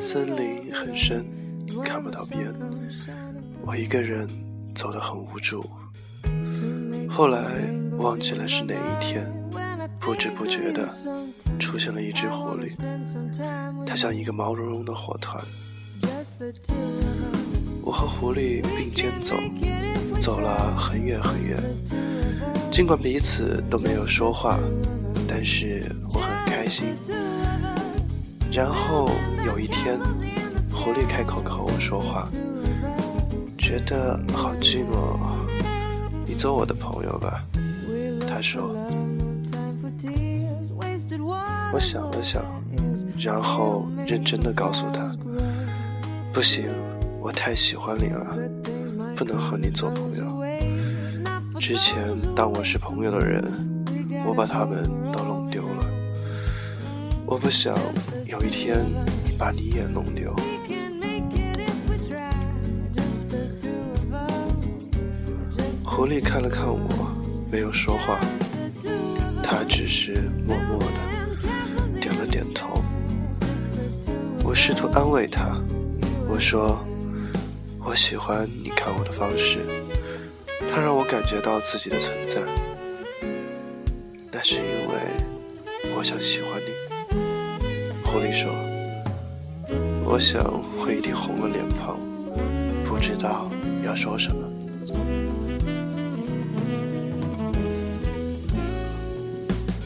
森林很深看不到边。我一个人走得很无助。后来忘记了是哪一天不知不觉的出现了一只狐狸它像一个毛茸茸的火团。我和狐狸并肩走走了很远很远。尽管彼此都没有说话但是我很开心。然后有一天，狐狸开口和我说话，觉得好寂寞，你做我的朋友吧。他说。我想了想，然后认真的告诉他：不行，我太喜欢你了，不能和你做朋友。之前当我是朋友的人，我把他们都。我不想有一天把你也弄丢。狐狸看了看我，没有说话，他只是默默的点了点头。我试图安慰他，我说：“我喜欢你看我的方式，它让我感觉到自己的存在。那是因为我想喜欢你。”狐狸说：“我想我一定红了脸庞，不知道要说什么。”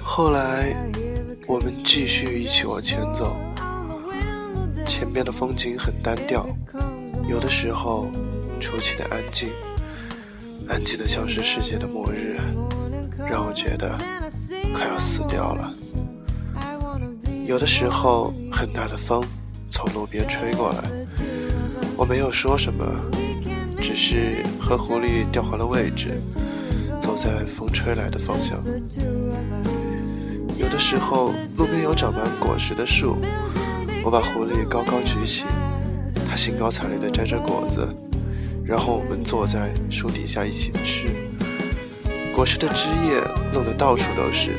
后来，我们继续一起往前走，前边的风景很单调，有的时候出奇的安静，安静的像是世界的末日，让我觉得快要死掉了。有的时候，很大的风从路边吹过来，我没有说什么，只是和狐狸调换了位置，走在风吹来的方向。有的时候，路边有长满果实的树，我把狐狸高高举起，它兴高采烈地摘着果子，然后我们坐在树底下一起吃。果实的汁液弄得到处都是，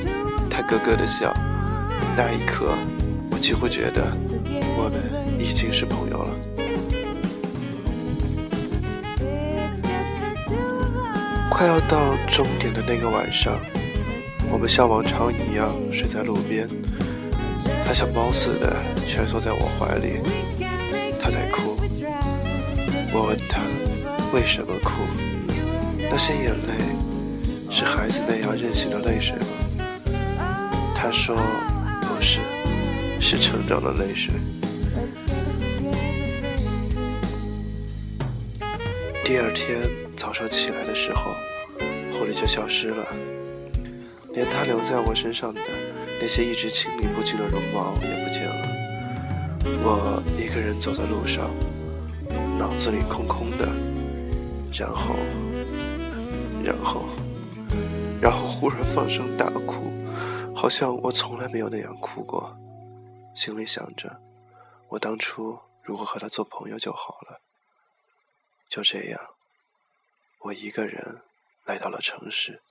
它咯咯地笑。那一刻，我几乎觉得我们已经是朋友了。快要到终点的那个晚上，我们像往常一样睡在路边。他像猫似的蜷缩在我怀里，他在哭。我问他为什么哭？那些眼泪是孩子那样任性的泪水吗？他说。不是，是成长的泪水。第二天早上起来的时候，狐狸就消失了，连它留在我身上的那些一直清理不尽的绒毛也不见了。我一个人走在路上，脑子里空空的，然后，然后，然后忽然放声大哭。好像我从来没有那样哭过，心里想着，我当初如果和他做朋友就好了。就这样，我一个人来到了城市。